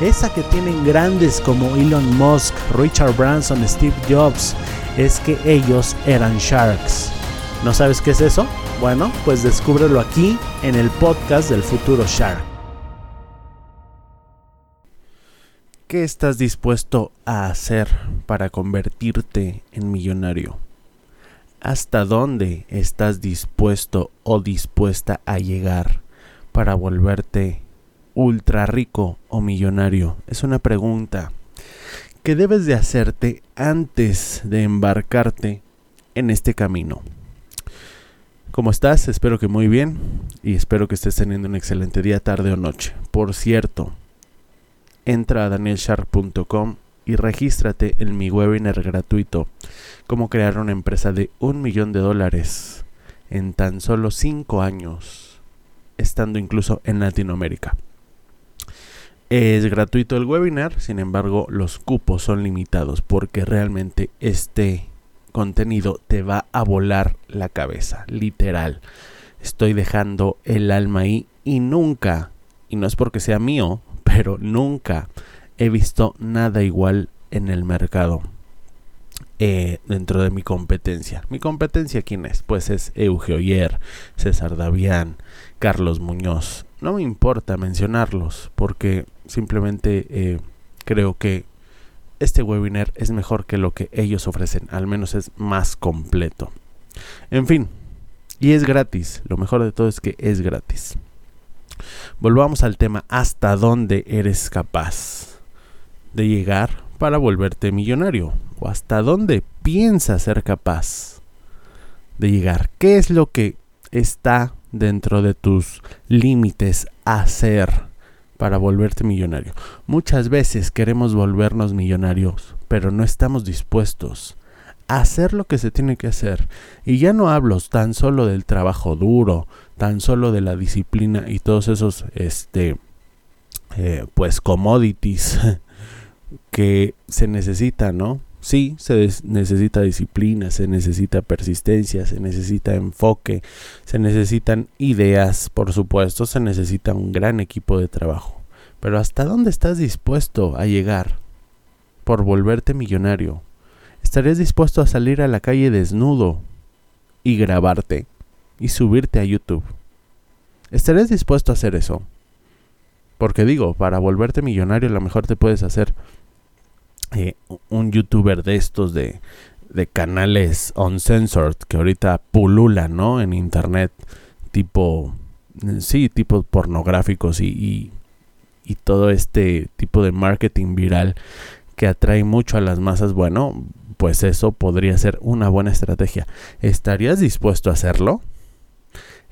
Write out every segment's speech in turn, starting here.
esa que tienen grandes como Elon Musk, Richard Branson, Steve Jobs, es que ellos eran sharks. ¿No sabes qué es eso? Bueno, pues descúbrelo aquí en el podcast del futuro Shark. ¿Qué estás dispuesto a hacer para convertirte en millonario? ¿Hasta dónde estás dispuesto o dispuesta a llegar para volverte ultra rico o millonario? Es una pregunta que debes de hacerte antes de embarcarte en este camino. ¿Cómo estás? Espero que muy bien y espero que estés teniendo un excelente día, tarde o noche. Por cierto, entra a danielsharp.com y regístrate en mi webinar gratuito Cómo crear una empresa de un millón de dólares en tan solo cinco años, estando incluso en Latinoamérica. Es gratuito el webinar, sin embargo los cupos son limitados porque realmente este contenido te va a volar la cabeza, literal. Estoy dejando el alma ahí y nunca, y no es porque sea mío, pero nunca he visto nada igual en el mercado. Eh, dentro de mi competencia. ¿Mi competencia quién es? Pues es Eugeo Yer, César Davián, Carlos Muñoz. No me importa mencionarlos porque simplemente eh, creo que este webinar es mejor que lo que ellos ofrecen, al menos es más completo. En fin, y es gratis, lo mejor de todo es que es gratis. Volvamos al tema, ¿hasta dónde eres capaz de llegar para volverte millonario? ¿O hasta dónde piensas ser capaz de llegar? ¿Qué es lo que está dentro de tus límites hacer? para volverte millonario. Muchas veces queremos volvernos millonarios, pero no estamos dispuestos a hacer lo que se tiene que hacer. Y ya no hablo tan solo del trabajo duro, tan solo de la disciplina y todos esos, este, eh, pues, commodities que se necesitan, ¿no? Sí, se necesita disciplina, se necesita persistencia, se necesita enfoque, se necesitan ideas, por supuesto, se necesita un gran equipo de trabajo. Pero ¿hasta dónde estás dispuesto a llegar por volverte millonario? ¿Estarías dispuesto a salir a la calle desnudo y grabarte y subirte a YouTube? ¿Estarías dispuesto a hacer eso? Porque digo, para volverte millonario lo mejor te puedes hacer eh, un youtuber de estos de, de canales uncensored que ahorita pululan, ¿no? En internet, tipo, sí, tipo pornográficos y, y, y todo este tipo de marketing viral que atrae mucho a las masas, bueno, pues eso podría ser una buena estrategia. ¿Estarías dispuesto a hacerlo?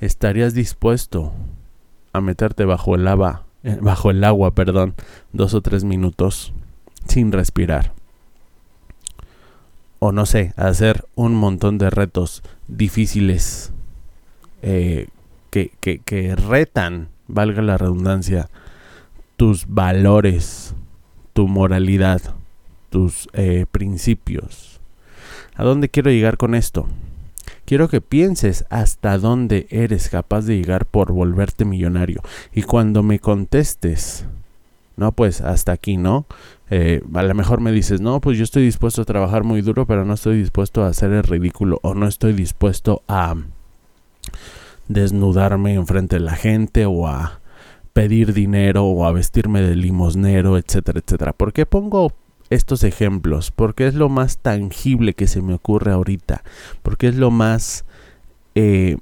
¿Estarías dispuesto a meterte bajo el lava, eh, bajo el agua, perdón, dos o tres minutos sin respirar. O no sé, hacer un montón de retos difíciles eh, que, que, retan, valga la redundancia, tus valores, tu moralidad, tus eh, principios. ¿A dónde quiero llegar con esto? Quiero que pienses hasta dónde eres capaz de llegar por volverte millonario. Y cuando me contestes, no, pues hasta aquí, ¿no? Eh, a lo mejor me dices, no, pues yo estoy dispuesto a trabajar muy duro, pero no estoy dispuesto a hacer el ridículo o no estoy dispuesto a desnudarme enfrente de la gente o a pedir dinero o a vestirme de limosnero, etcétera, etcétera. ¿Por qué pongo estos ejemplos porque es lo más tangible que se me ocurre ahorita, porque es lo más... Eh,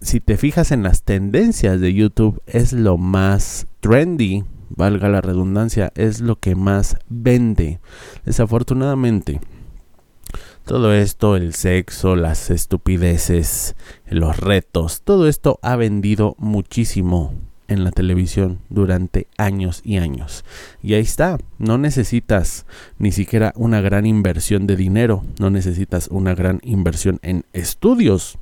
si te fijas en las tendencias de YouTube, es lo más trendy, valga la redundancia, es lo que más vende. Desafortunadamente, todo esto, el sexo, las estupideces, los retos, todo esto ha vendido muchísimo en la televisión durante años y años. Y ahí está, no necesitas ni siquiera una gran inversión de dinero, no necesitas una gran inversión en estudios.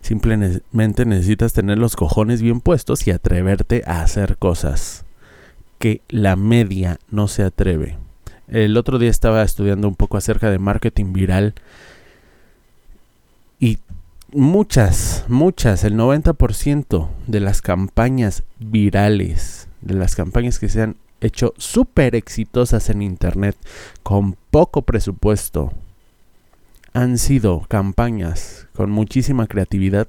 Simplemente necesitas tener los cojones bien puestos y atreverte a hacer cosas que la media no se atreve. El otro día estaba estudiando un poco acerca de marketing viral y muchas, muchas, el 90% de las campañas virales, de las campañas que se han hecho súper exitosas en Internet con poco presupuesto, han sido campañas con muchísima creatividad.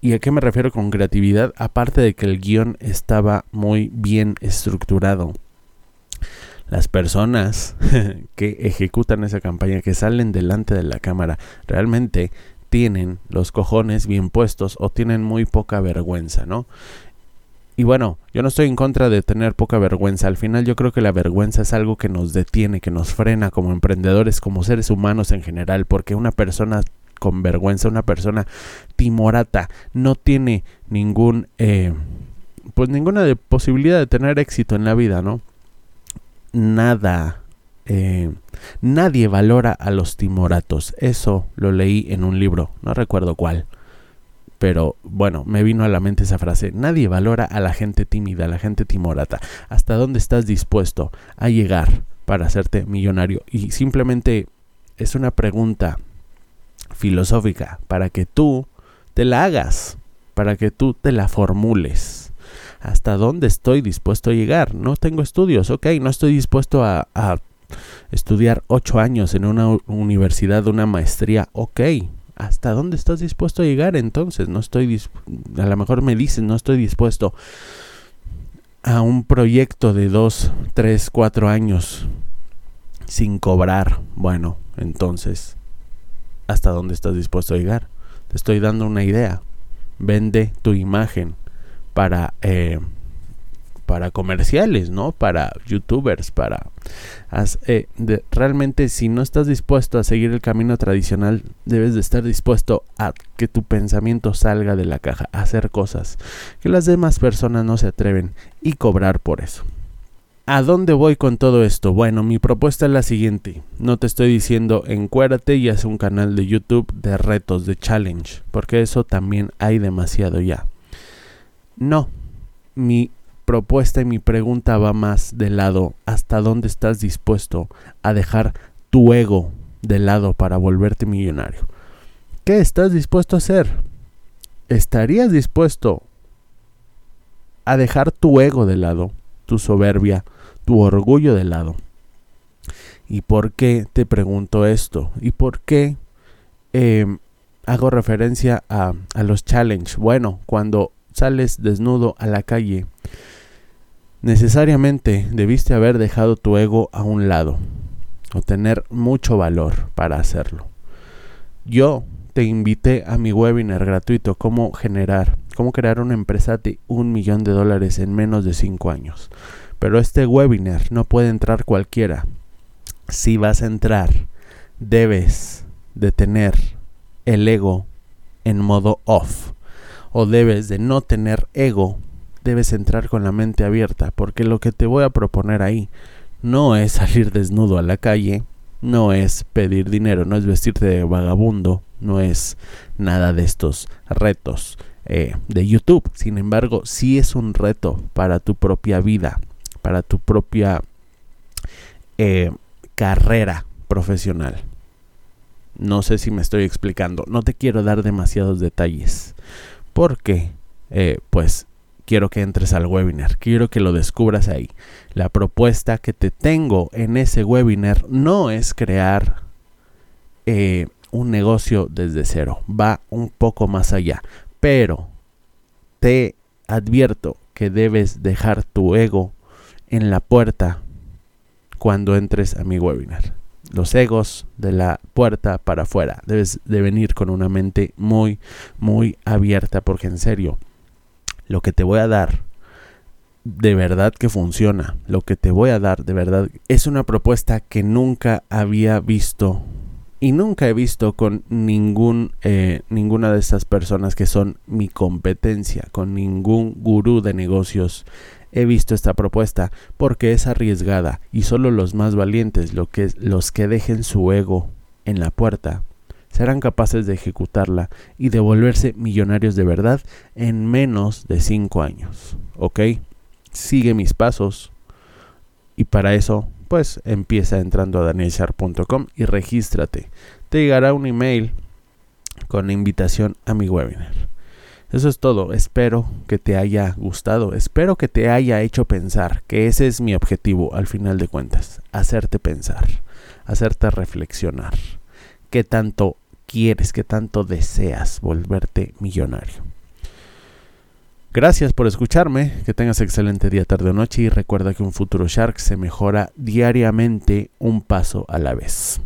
¿Y a qué me refiero con creatividad? Aparte de que el guion estaba muy bien estructurado. Las personas que ejecutan esa campaña, que salen delante de la cámara, realmente tienen los cojones bien puestos o tienen muy poca vergüenza, ¿no? Y bueno, yo no estoy en contra de tener poca vergüenza. Al final yo creo que la vergüenza es algo que nos detiene, que nos frena como emprendedores, como seres humanos en general, porque una persona con vergüenza, una persona timorata, no tiene ningún, eh, pues ninguna posibilidad de tener éxito en la vida, ¿no? Nada eh, nadie valora a los timoratos. Eso lo leí en un libro, no recuerdo cuál. Pero bueno, me vino a la mente esa frase. Nadie valora a la gente tímida, a la gente timorata. ¿Hasta dónde estás dispuesto a llegar para hacerte millonario? Y simplemente es una pregunta filosófica para que tú te la hagas, para que tú te la formules. ¿Hasta dónde estoy dispuesto a llegar? No tengo estudios, ok, no estoy dispuesto a, a estudiar ocho años en una universidad, una maestría, ok. ¿Hasta dónde estás dispuesto a llegar entonces? No estoy, a lo mejor me dicen, no estoy dispuesto a un proyecto de dos, tres, cuatro años sin cobrar. Bueno, entonces, ¿hasta dónde estás dispuesto a llegar? Te estoy dando una idea. Vende tu imagen para eh, para comerciales, ¿no? Para youtubers, para... Eh, realmente si no estás dispuesto a seguir el camino tradicional, debes de estar dispuesto a que tu pensamiento salga de la caja, a hacer cosas que las demás personas no se atreven y cobrar por eso. ¿A dónde voy con todo esto? Bueno, mi propuesta es la siguiente. No te estoy diciendo encuérate y haz un canal de YouTube de retos, de challenge, porque eso también hay demasiado ya. No, mi propuesta y mi pregunta va más de lado. ¿Hasta dónde estás dispuesto a dejar tu ego de lado para volverte millonario? ¿Qué estás dispuesto a hacer? ¿Estarías dispuesto a dejar tu ego de lado, tu soberbia, tu orgullo de lado? ¿Y por qué te pregunto esto? ¿Y por qué em, hago referencia a, a los challenge? Bueno, cuando sales desnudo a la calle, necesariamente debiste haber dejado tu ego a un lado o tener mucho valor para hacerlo. Yo te invité a mi webinar gratuito cómo generar, cómo crear una empresa de un millón de dólares en menos de cinco años. Pero este webinar no puede entrar cualquiera. Si vas a entrar, debes de tener el ego en modo off o debes de no tener ego debes entrar con la mente abierta, porque lo que te voy a proponer ahí no es salir desnudo a la calle, no es pedir dinero, no es vestirte de vagabundo, no es nada de estos retos eh, de YouTube. Sin embargo, sí es un reto para tu propia vida, para tu propia eh, carrera profesional. No sé si me estoy explicando, no te quiero dar demasiados detalles, porque eh, pues quiero que entres al webinar, quiero que lo descubras ahí. La propuesta que te tengo en ese webinar no es crear eh, un negocio desde cero, va un poco más allá, pero te advierto que debes dejar tu ego en la puerta cuando entres a mi webinar. Los egos de la puerta para afuera. Debes de venir con una mente muy, muy abierta porque en serio, lo que te voy a dar de verdad que funciona. Lo que te voy a dar de verdad es una propuesta que nunca había visto y nunca he visto con ningún, eh, ninguna de estas personas que son mi competencia, con ningún gurú de negocios. He visto esta propuesta porque es arriesgada y solo los más valientes, lo que, los que dejen su ego en la puerta, serán capaces de ejecutarla y de volverse millonarios de verdad en menos de 5 años. ¿Ok? Sigue mis pasos y para eso pues empieza entrando a danielchar.com y regístrate. Te llegará un email con invitación a mi webinar. Eso es todo. Espero que te haya gustado. Espero que te haya hecho pensar, que ese es mi objetivo al final de cuentas. Hacerte pensar, hacerte reflexionar. ¿Qué tanto quieres, qué tanto deseas volverte millonario? Gracias por escucharme, que tengas excelente día, tarde o noche y recuerda que un futuro Shark se mejora diariamente un paso a la vez.